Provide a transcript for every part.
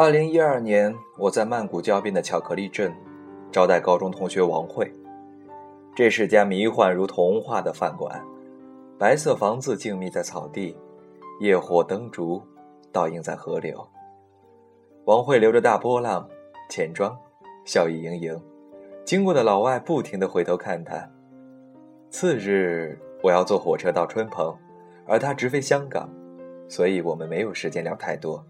二零一二年，我在曼谷郊边的巧克力镇招待高中同学王慧。这是家迷幻如童话的饭馆，白色房子静谧在草地，夜火灯烛倒映在河流。王慧留着大波浪，浅妆，笑意盈盈，经过的老外不停地回头看她。次日，我要坐火车到春蓬，而他直飞香港，所以我们没有时间聊太多，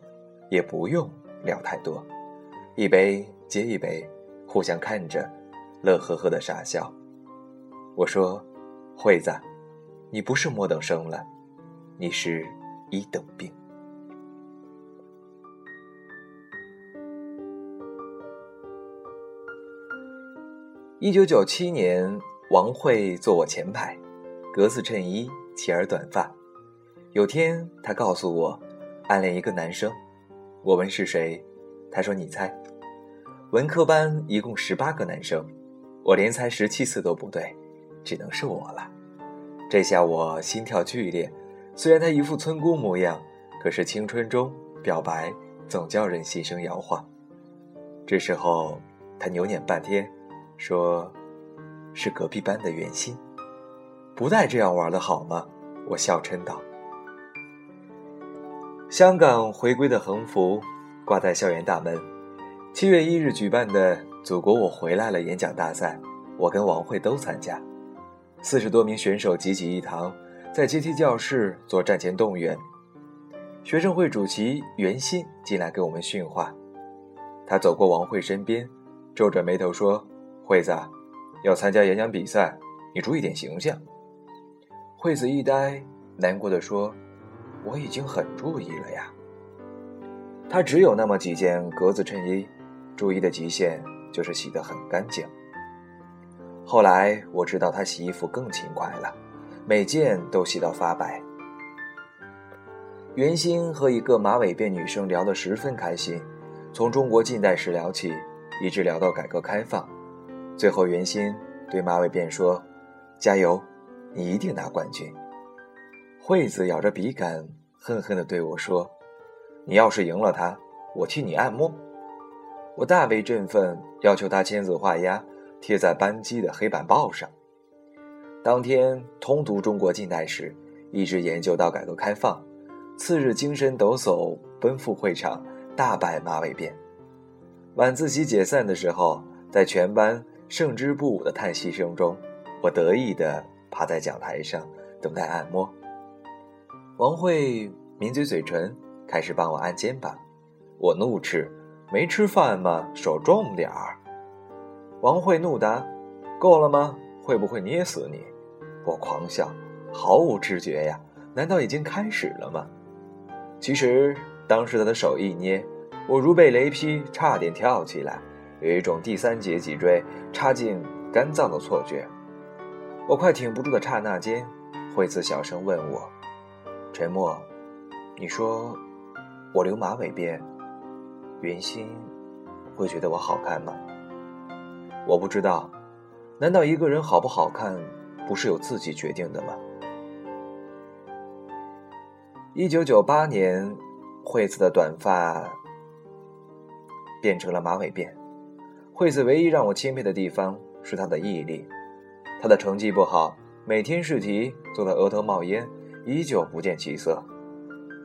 也不用。聊太多，一杯接一杯，互相看着，乐呵呵的傻笑。我说：“惠子，你不是末等生了，你是一等病。”一九九七年，王慧坐我前排，格子衬衣，齐耳短发。有天，她告诉我，暗恋一个男生。我问是谁，他说你猜。文科班一共十八个男生，我连猜十七次都不对，只能是我了。这下我心跳剧烈。虽然他一副村姑模样，可是青春中表白总叫人心生摇晃。这时候他扭捻半天，说是隔壁班的袁心。不带这样玩的好吗？我笑嗔道。香港回归的横幅挂在校园大门。七月一日举办的“祖国，我回来了”演讲大赛，我跟王慧都参加。四十多名选手济济一堂，在阶梯教室做战前动员。学生会主席袁鑫进来给我们训话。他走过王慧身边，皱着眉头说：“惠子，要参加演讲比赛，你注意点形象。”惠子一呆，难过的说。我已经很注意了呀。他只有那么几件格子衬衣，注意的极限就是洗得很干净。后来我知道他洗衣服更勤快了，每件都洗到发白。袁心和一个马尾辫女生聊得十分开心，从中国近代史聊起，一直聊到改革开放。最后袁心对马尾辫说：“加油，你一定拿冠军。”惠子咬着笔杆，恨恨地对我说：“你要是赢了他，我替你按摩。”我大为振奋，要求他签字画押，贴在班级的黑板报上。当天通读中国近代史，一直研究到改革开放。次日精神抖擞，奔赴会场，大摆马尾辫。晚自习解散的时候，在全班胜之不武的叹息声中，我得意地趴在讲台上，等待按摩。王慧抿嘴嘴唇，开始帮我按肩膀。我怒斥：“没吃饭吗？手重点儿！”王慧怒答：“够了吗？会不会捏死你？”我狂笑，毫无知觉呀！难道已经开始了吗？其实当时他的手一捏，我如被雷劈，差点跳起来，有一种第三节脊椎插进肝脏的错觉。我快挺不住的刹那间，惠子小声问我。沉默，你说我留马尾辫，袁心会觉得我好看吗？我不知道，难道一个人好不好看不是由自己决定的吗？一九九八年，惠子的短发变成了马尾辫。惠子唯一让我钦佩的地方是她的毅力。她的成绩不好，每天试题做到额头冒烟。依旧不见起色，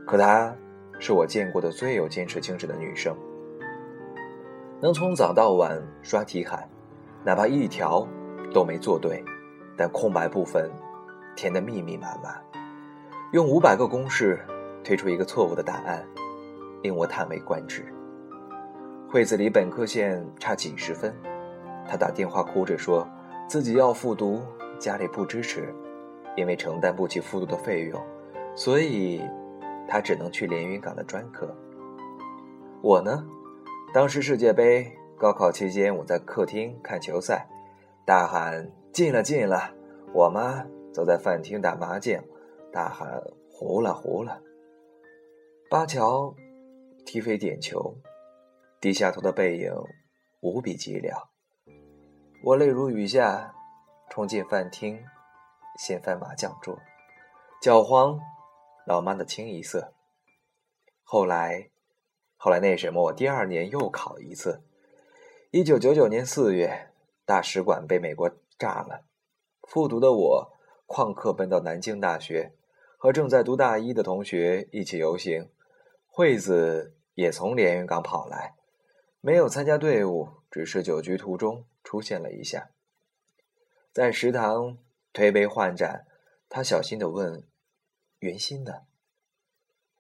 可她是我见过的最有坚持精神的女生。能从早到晚刷题海，哪怕一条都没做对，但空白部分填得密密麻麻，用五百个公式推出一个错误的答案，令我叹为观止。惠子离本科线差几十分，她打电话哭着说自己要复读，家里不支持。因为承担不起复读的费用，所以他只能去连云港的专科。我呢，当时世界杯高考期间，我在客厅看球赛，大喊进了进了。我妈则在饭厅打麻将，大喊糊了糊了。巴乔踢飞点球，低下头的背影无比寂寥。我泪如雨下，冲进饭厅。掀翻麻将桌，搅黄老妈的清一色。后来，后来那什么，我第二年又考一次。一九九九年四月，大使馆被美国炸了。复读的我旷课奔到南京大学，和正在读大一的同学一起游行。惠子也从连云港跑来，没有参加队伍，只是酒局途中出现了一下。在食堂推杯换盏，他小心的问：“袁心呢？”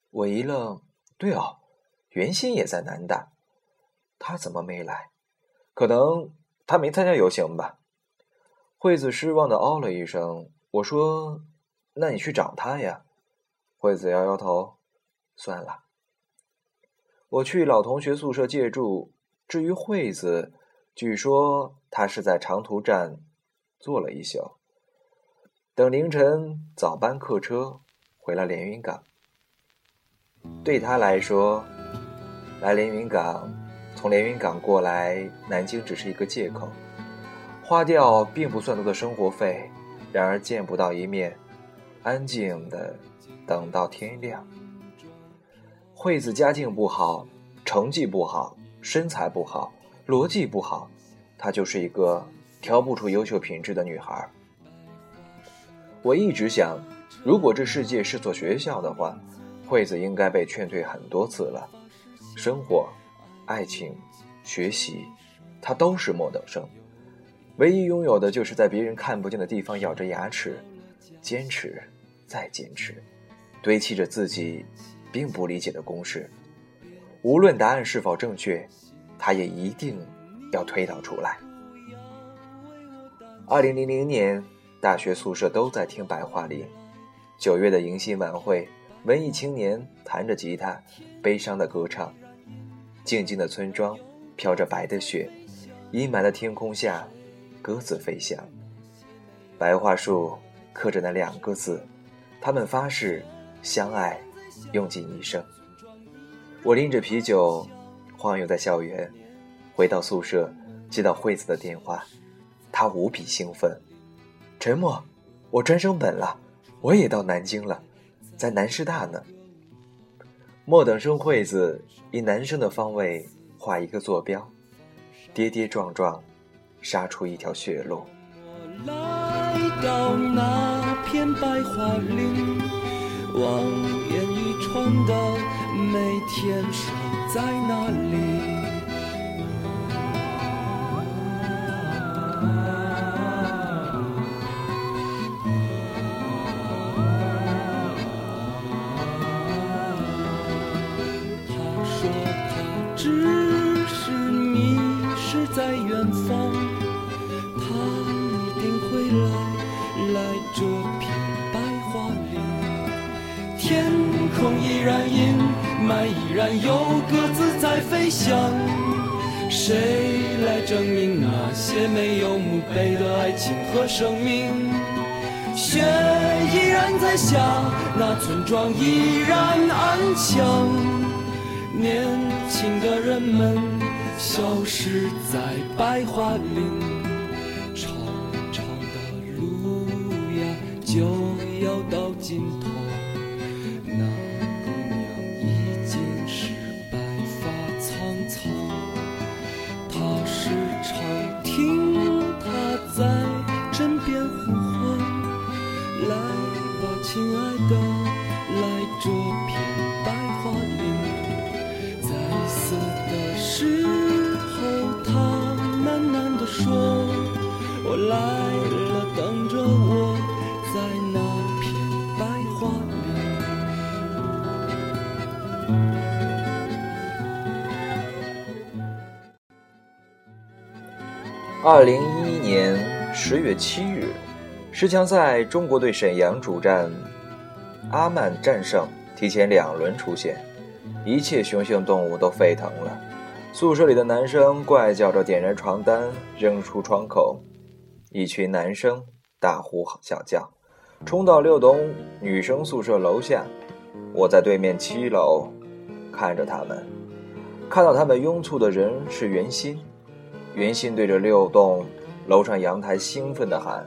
我一愣：“对哦，袁心也在南大，他怎么没来？”可能他没参加游行吧。惠子失望的哦了一声。我说：“那你去找他呀。”惠子摇摇头：“算了。”我去老同学宿舍借住。至于惠子，据说他是在长途站坐了一宿，等凌晨早班客车回了连云港。对他来说，来连云港。从连云港过来南京只是一个借口，花掉并不算多的生活费，然而见不到一面，安静的等到天亮。惠子家境不好，成绩不好，身材不好，逻辑不好，她就是一个挑不出优秀品质的女孩。我一直想，如果这世界是座学校的话，惠子应该被劝退很多次了。生活。爱情、学习，他都是末等生，唯一拥有的就是在别人看不见的地方咬着牙齿，坚持，再坚持，堆砌着自己并不理解的公式。无论答案是否正确，他也一定要推导出来。二零零零年，大学宿舍都在听白桦林。九月的迎新晚会，文艺青年弹着吉他，悲伤的歌唱。静静的村庄，飘着白的雪，阴霾的天空下，鸽子飞翔。白桦树刻着那两个字，他们发誓相爱，用尽一生。我拎着啤酒，晃悠在校园，回到宿舍，接到惠子的电话，她无比兴奋。陈默，我专升本了，我也到南京了，在南师大呢。莫等生惠子以男生的方位画一个坐标，跌跌撞撞，杀出一条血路。来到那片白桦林，望眼欲穿的每天守在那里。和生命？雪依然在下，那村庄依然安详，年轻的人们消失在白桦林，长长的路呀就要到尽头。二零一一年十月七日，十强赛中国队沈阳主战阿曼战胜，提前两轮出现，一切雄性动物都沸腾了。宿舍里的男生怪叫着点燃床单扔出窗口，一群男生大呼小叫，冲到六栋女生宿舍楼下。我在对面七楼看着他们，看到他们拥簇的人是。袁心。袁心对着六栋楼上阳台兴奋地喊：“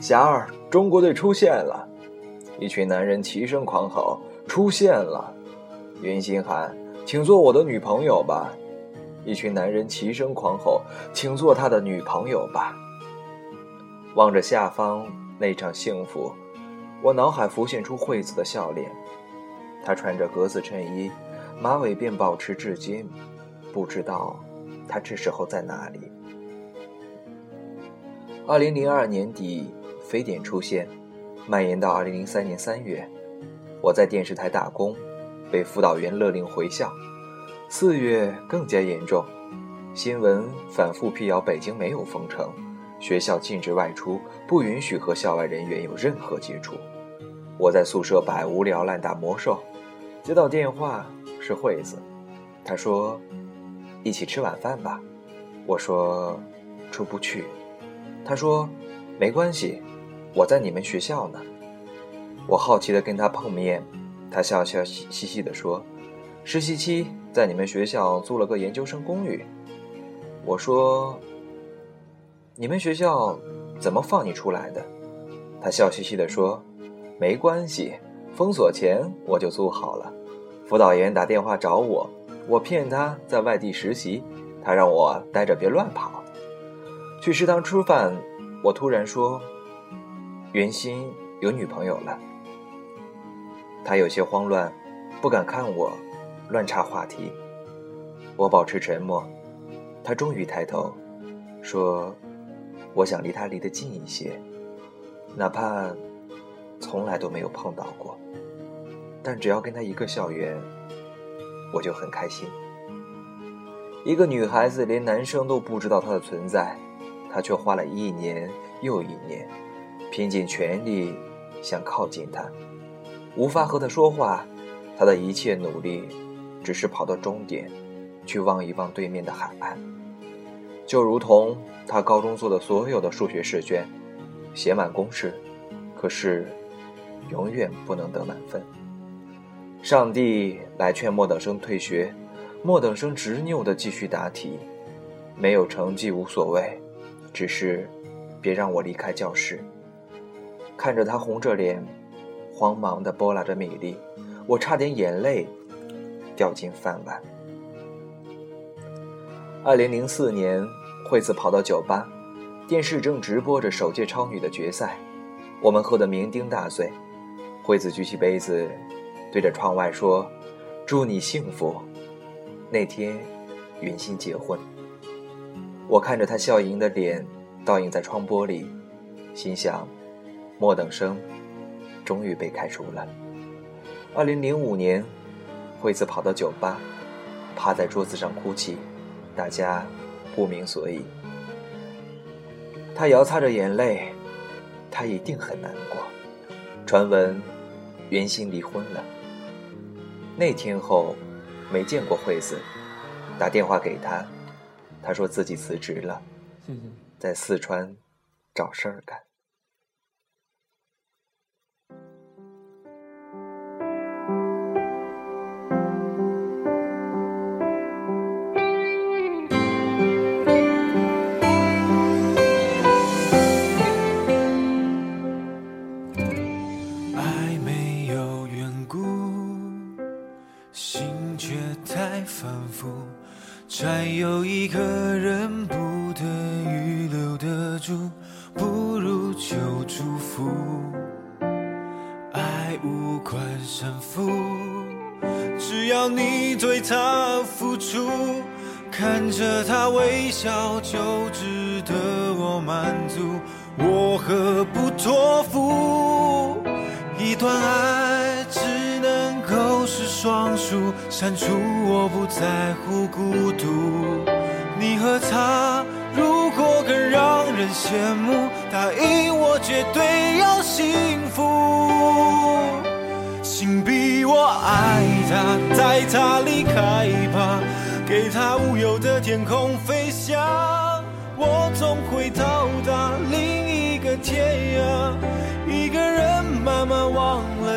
霞儿，中国队出现了！”一群男人齐声狂吼：“出现了！”袁心喊：“请做我的女朋友吧！”一群男人齐声狂吼：“请做他的女朋友吧！”望着下方那场幸福，我脑海浮现出惠子的笑脸。她穿着格子衬衣，马尾辫保持至今，不知道他这时候在哪里。二零零二年底，非典出现，蔓延到二零零三年三月，我在电视台打工，被辅导员勒令回校。四月更加严重，新闻反复辟谣北京没有封城，学校禁止外出，不允许和校外人员有任何接触。我在宿舍百无聊赖打魔兽，接到电话是惠子，她说：“一起吃晚饭吧。”我说：“出不去。”他说：“没关系，我在你们学校呢。”我好奇的跟他碰面，他笑笑嘻嘻的说：“实习期。”在你们学校租了个研究生公寓，我说：“你们学校怎么放你出来的？”他笑嘻嘻的说：“没关系，封锁前我就租好了。辅导员打电话找我，我骗他在外地实习，他让我待着别乱跑。去食堂吃饭，我突然说：‘袁鑫有女朋友了。’他有些慌乱，不敢看我。”乱插话题，我保持沉默。他终于抬头，说：“我想离他离得近一些，哪怕从来都没有碰到过，但只要跟他一个校园，我就很开心。”一个女孩子连男生都不知道她的存在，她却花了一年又一年，拼尽全力想靠近他，无法和他说话，他的一切努力。只是跑到终点，去望一望对面的海岸，就如同他高中做的所有的数学试卷，写满公式，可是永远不能得满分。上帝来劝莫等生退学，莫等生执拗地继续答题，没有成绩无所谓，只是别让我离开教室。看着他红着脸，慌忙地拨拉着米粒，我差点眼泪。掉进饭碗。二零零四年，惠子跑到酒吧，电视正直播着首届超女的决赛，我们喝得酩酊大醉。惠子举起杯子，对着窗外说：“祝你幸福。”那天，云心结婚。我看着她笑盈的脸倒映在窗玻璃，心想：莫等生终于被开除了。二零零五年。惠子跑到酒吧，趴在桌子上哭泣，大家不明所以。他摇擦着眼泪，他一定很难过。传闻，袁心离婚了。那天后，没见过惠子，打电话给她，她说自己辞职了，在四川找事儿干。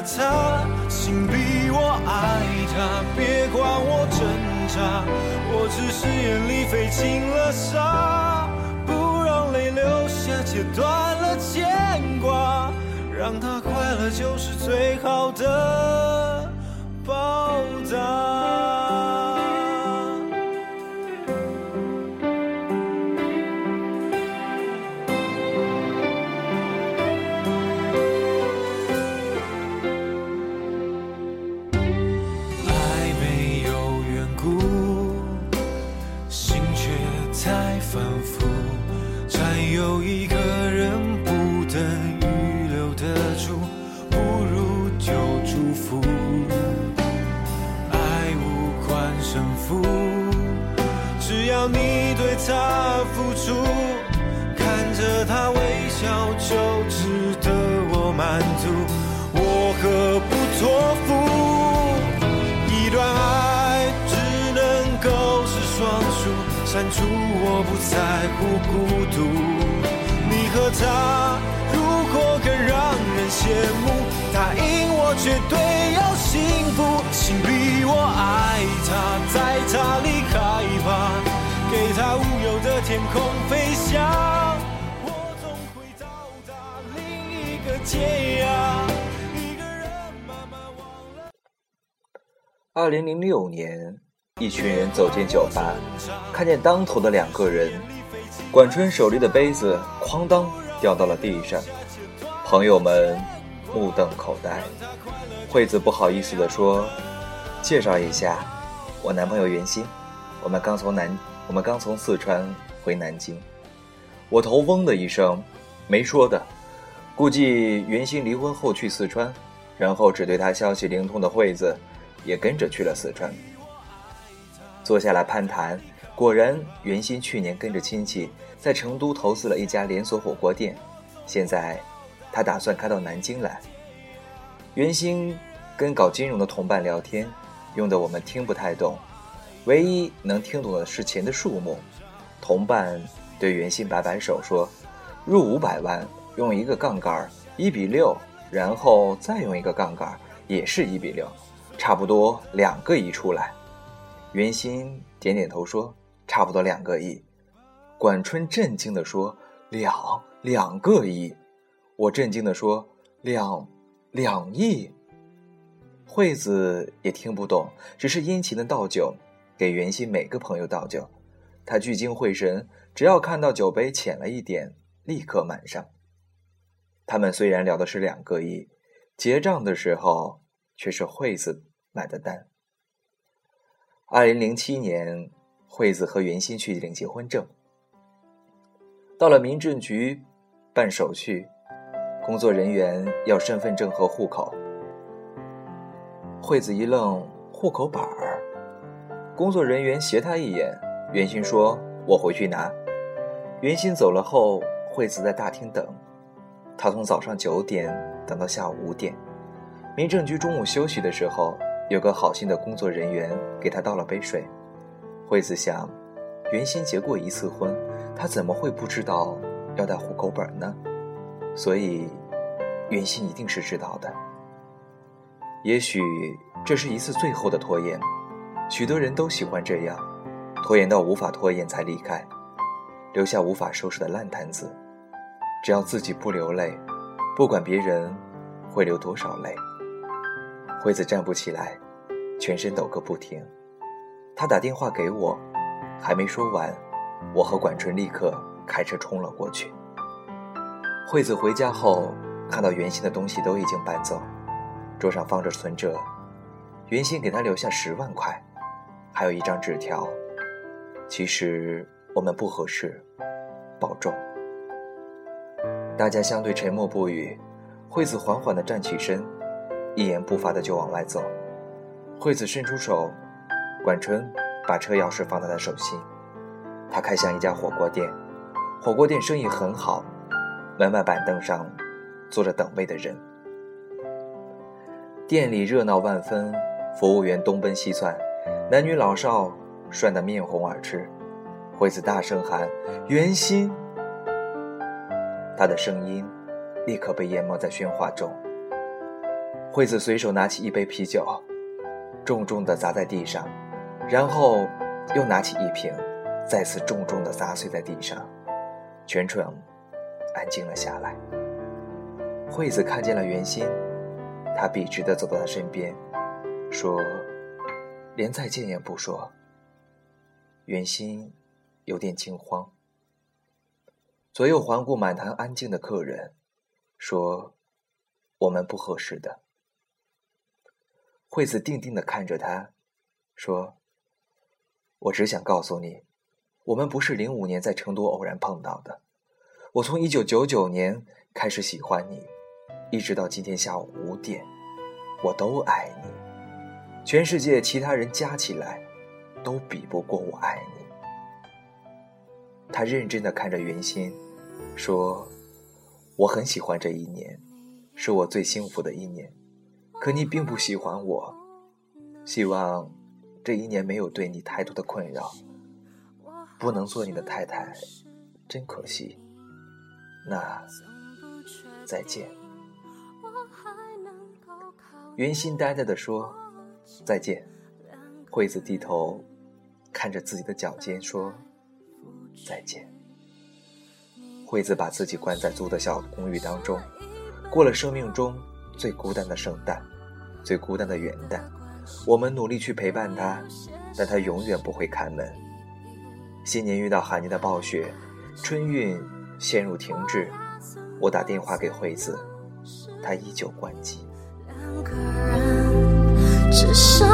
他，请逼。我爱他，别管我挣扎，我只是眼里飞进了沙，不让泪流下，切断了牵挂，让他快乐就是最好的报答。你对他付出，看着他微笑就值得我满足。我何不托付？一段爱只能够是双数。删除，我不在乎孤独。你和他如果更让人羡慕，答应我绝对要幸福。请逼我爱他，在他离开吧，给他无忧的天空飞翔。我总会到达另一个天涯。一个人慢慢忘了。二零零六年。一群人走进酒吧，看见当头的两个人，管春手里的杯子哐当掉到了地上，朋友们目瞪口呆。惠子不好意思地说：“介绍一下，我男朋友袁鑫，我们刚从南，我们刚从四川回南京。”我头嗡的一声，没说的，估计袁鑫离婚后去四川，然后只对他消息灵通的惠子，也跟着去了四川。坐下来攀谈，果然袁鑫去年跟着亲戚在成都投资了一家连锁火锅店，现在他打算开到南京来。袁鑫跟搞金融的同伴聊天，用的我们听不太懂，唯一能听懂的是钱的数目。同伴对袁鑫摆摆手说：“入五百万，用一个杠杆一比六，然后再用一个杠杆也是一比六，差不多两个亿出来。”袁鑫点点头说：“差不多两个亿。”管春震惊地说：“两两个亿！”我震惊地说：“两两亿！”惠子也听不懂，只是殷勤的倒酒，给袁鑫每个朋友倒酒。他聚精会神，只要看到酒杯浅了一点，立刻满上。他们虽然聊的是两个亿，结账的时候却是惠子买的单。二零零七年，惠子和袁鑫去领结婚证，到了民政局办手续，工作人员要身份证和户口。惠子一愣，户口本儿。工作人员斜他一眼，袁鑫说：“我回去拿。”袁鑫走了后，惠子在大厅等，他从早上九点等到下午五点。民政局中午休息的时候。有个好心的工作人员给他倒了杯水。惠子想，袁鑫结过一次婚，他怎么会不知道要带户口本呢？所以，袁鑫一定是知道的。也许这是一次最后的拖延，许多人都喜欢这样，拖延到无法拖延才离开，留下无法收拾的烂摊子。只要自己不流泪，不管别人会流多少泪。惠子站不起来，全身抖个不停。他打电话给我，还没说完，我和管春立刻开车冲了过去。惠子回家后，看到原先的东西都已经搬走，桌上放着存折，原先给他留下十万块，还有一张纸条。其实我们不合适，保重。大家相对沉默不语，惠子缓缓地站起身。一言不发的就往外走，惠子伸出手，管春把车钥匙放在他手心。他开向一家火锅店，火锅店生意很好，门外板凳上坐着等位的人。店里热闹万分，服务员东奔西窜，男女老少涮得面红耳赤。惠子大声喊：“袁心！”他的声音立刻被淹没在喧哗中。惠子随手拿起一杯啤酒，重重地砸在地上，然后又拿起一瓶，再次重重地砸碎在地上，全场安静了下来。惠子看见了袁心，她笔直地走到他身边，说：“连再见也不说。”袁心有点惊慌，左右环顾满堂安静的客人，说：“我们不合适的。”惠子定定地看着他，说：“我只想告诉你，我们不是零五年在成都偶然碰到的，我从一九九九年开始喜欢你，一直到今天下午五点，我都爱你。全世界其他人加起来，都比不过我爱你。他认真的看着云心，说：“我很喜欢这一年，是我最幸福的一年。可你并不喜欢我，希望这一年没有对你太多的困扰。不能做你的太太，真可惜。那再见。”云心呆呆的说：“再见。”惠子低头看着自己的脚尖说。再见。惠子把自己关在租的小公寓当中，过了生命中最孤单的圣诞，最孤单的元旦。我们努力去陪伴他，但他永远不会开门。新年遇到寒年的暴雪，春运陷入停滞。我打电话给惠子，她依旧关机。只剩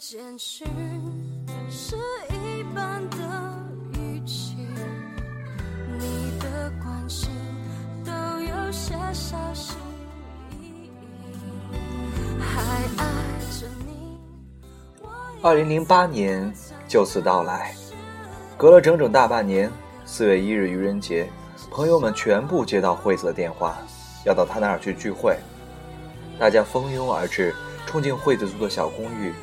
简讯是一般的语气，你的关心都有些小心翼翼，还爱着你。二零零八年就此到来，隔了整整大半年，四月一日愚人节，朋友们全部接到惠子的电话，要到他那儿去聚会，大家蜂拥而至，冲进惠子租的小公寓。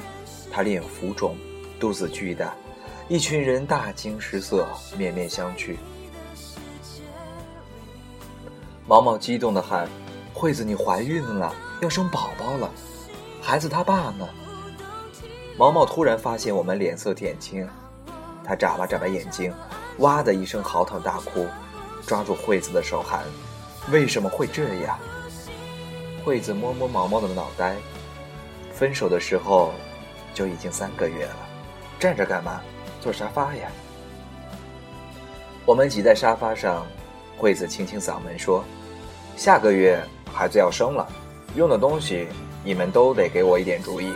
他脸浮肿，肚子巨大，一群人大惊失色，面面相觑。毛毛激动地喊：“惠子，你怀孕了，要生宝宝了！孩子他爸呢？”毛毛突然发现我们脸色铁青，他眨巴眨巴眼睛，哇的一声嚎啕大哭，抓住惠子的手喊：“为什么会这样？”惠子摸摸毛毛的脑袋，分手的时候。就已经三个月了，站着干嘛？坐沙发呀！我们挤在沙发上，惠子清清嗓门说：“下个月孩子要生了，用的东西你们都得给我一点主意。”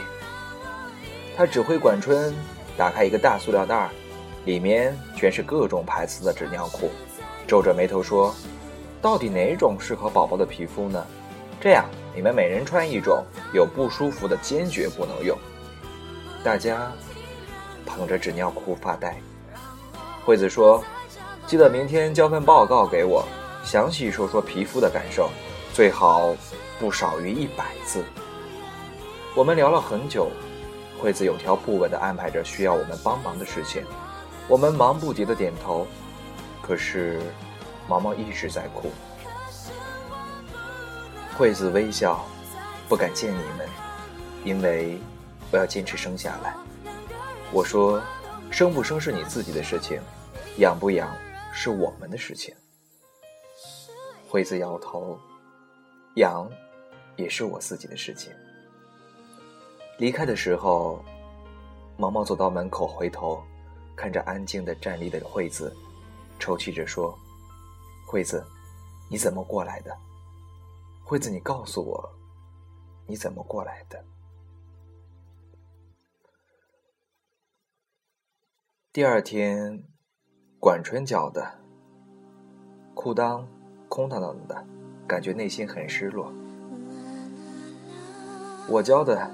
他指挥管春打开一个大塑料袋，里面全是各种牌子的纸尿裤，皱着眉头说：“到底哪种适合宝宝的皮肤呢？这样，你们每人穿一种，有不舒服的坚决不能用。”大家捧着纸尿裤发呆。惠子说：“记得明天交份报告给我，详细说说皮肤的感受，最好不少于一百字。”我们聊了很久，惠子有条不紊地安排着需要我们帮忙的事情。我们忙不迭地点头。可是毛毛一直在哭。惠子微笑，不敢见你们，因为。我要坚持生下来。我说，生不生是你自己的事情，养不养是我们的事情。惠子摇头，养也是我自己的事情。离开的时候，毛毛走到门口，回头看着安静的站立的惠子，抽泣着说：“惠子，你怎么过来的？惠子，你告诉我，你怎么过来的？”第二天，管春教的，裤裆空荡荡的，感觉内心很失落。我教的，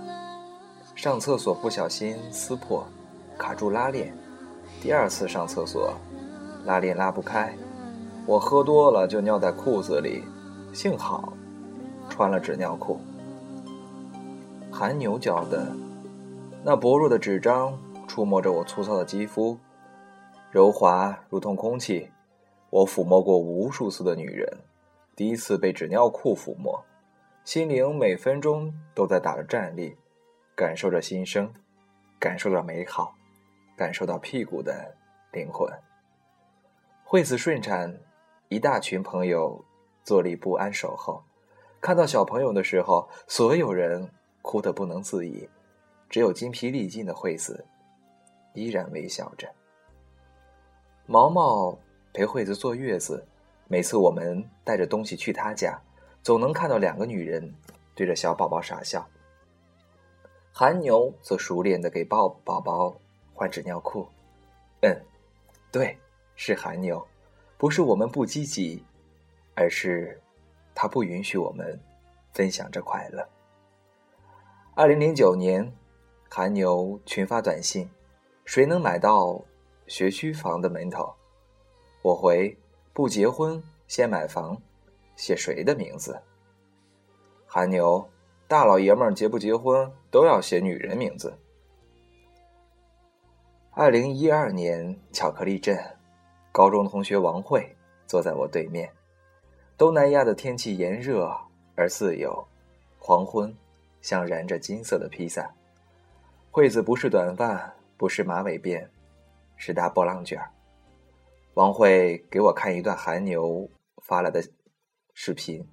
上厕所不小心撕破，卡住拉链，第二次上厕所，拉链拉不开，我喝多了就尿在裤子里，幸好穿了纸尿裤。韩牛教的，那薄弱的纸张触摸着我粗糙的肌肤，柔滑如同空气。我抚摸过无数次的女人，第一次被纸尿裤抚摸。心灵每分钟都在打着战栗，感受着新生，感受着美好，感受到屁股的灵魂。惠子顺产，一大群朋友坐立不安守候。看到小朋友的时候，所有人哭得不能自已，只有精疲力尽的惠子依然微笑着。毛毛陪惠子坐月子，每次我们带着东西去他家。总能看到两个女人对着小宝宝傻笑。韩牛则熟练的给抱宝宝换纸尿裤。嗯，对，是韩牛，不是我们不积极，而是他不允许我们分享这快乐。二零零九年，韩牛群发短信：“谁能买到学区房的门头？”我回：“不结婚先买房。”写谁的名字？韩牛，大老爷们儿结不结婚都要写女人名字。二零一二年，巧克力镇，高中同学王慧坐在我对面。东南亚的天气炎热而自由，黄昏像燃着金色的披萨。惠子不是短发，不是马尾辫，是大波浪卷。王慧给我看一段韩牛发来的。视频，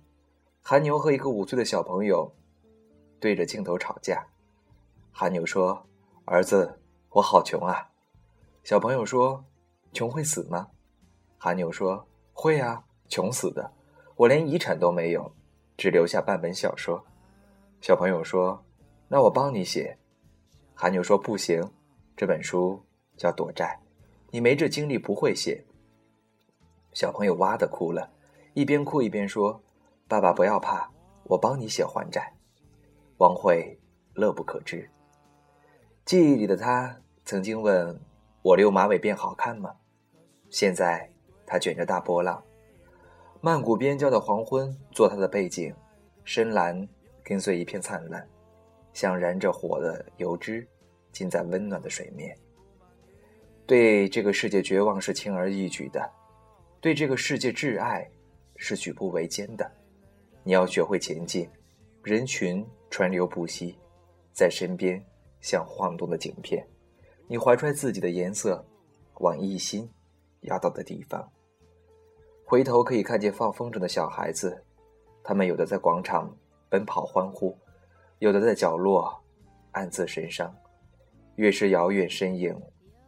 韩牛和一个五岁的小朋友对着镜头吵架。韩牛说：“儿子，我好穷啊。”小朋友说：“穷会死吗？”韩牛说：“会啊，穷死的。我连遗产都没有，只留下半本小说。”小朋友说：“那我帮你写。”韩牛说：“不行，这本书叫躲债，你没这精力不会写。”小朋友哇的哭了。一边哭一边说：“爸爸不要怕，我帮你写还债。”王慧乐不可支。记忆里的他曾经问我：“留马尾辫好看吗？”现在他卷着大波浪，曼谷边郊的黄昏做他的背景，深蓝跟随一片灿烂，像燃着火的油脂浸在温暖的水面。对这个世界绝望是轻而易举的，对这个世界挚爱。是举步维艰的，你要学会前进。人群川流不息，在身边像晃动的景片。你怀揣自己的颜色，往一心要到的地方。回头可以看见放风筝的小孩子，他们有的在广场奔跑欢呼，有的在角落暗自神伤。越是遥远身影，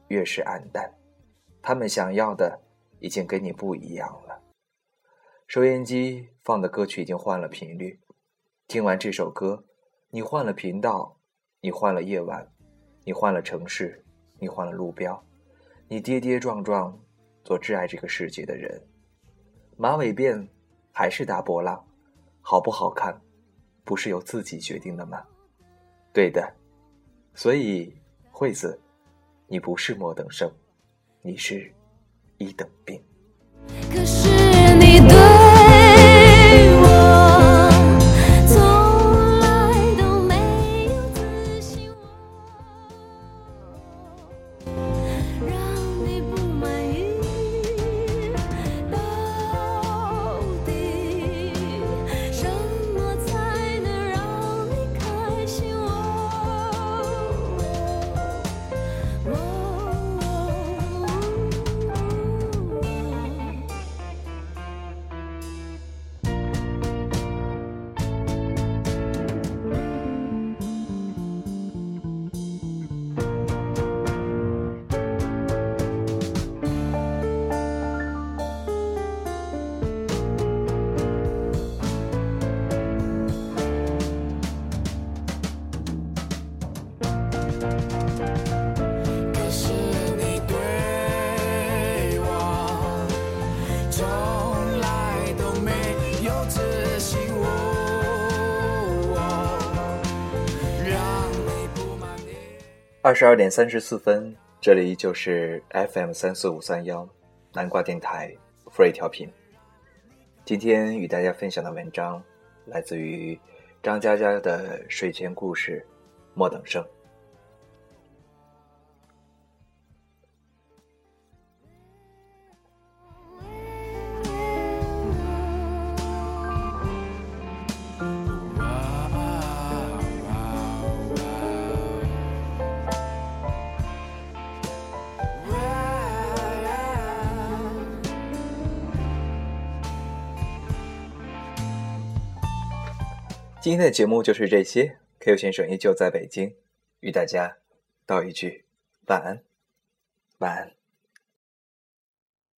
越是黯淡。他们想要的已经跟你不一样了。收音机放的歌曲已经换了频率，听完这首歌，你换了频道，你换了夜晚，你换了城市，你换了路标，你跌跌撞撞做挚爱这个世界的人。马尾辫还是大波浪，好不好看，不是由自己决定的吗？对的，所以惠子，你不是末等生，你是一等病。可是二十二点三十四分，这里依旧是 FM 三四五三幺南瓜电台 Free 调频。今天与大家分享的文章来自于张嘉佳的睡前故事《莫等生》。今天的节目就是这些。Q 先生依旧在北京，与大家道一句晚安，晚安。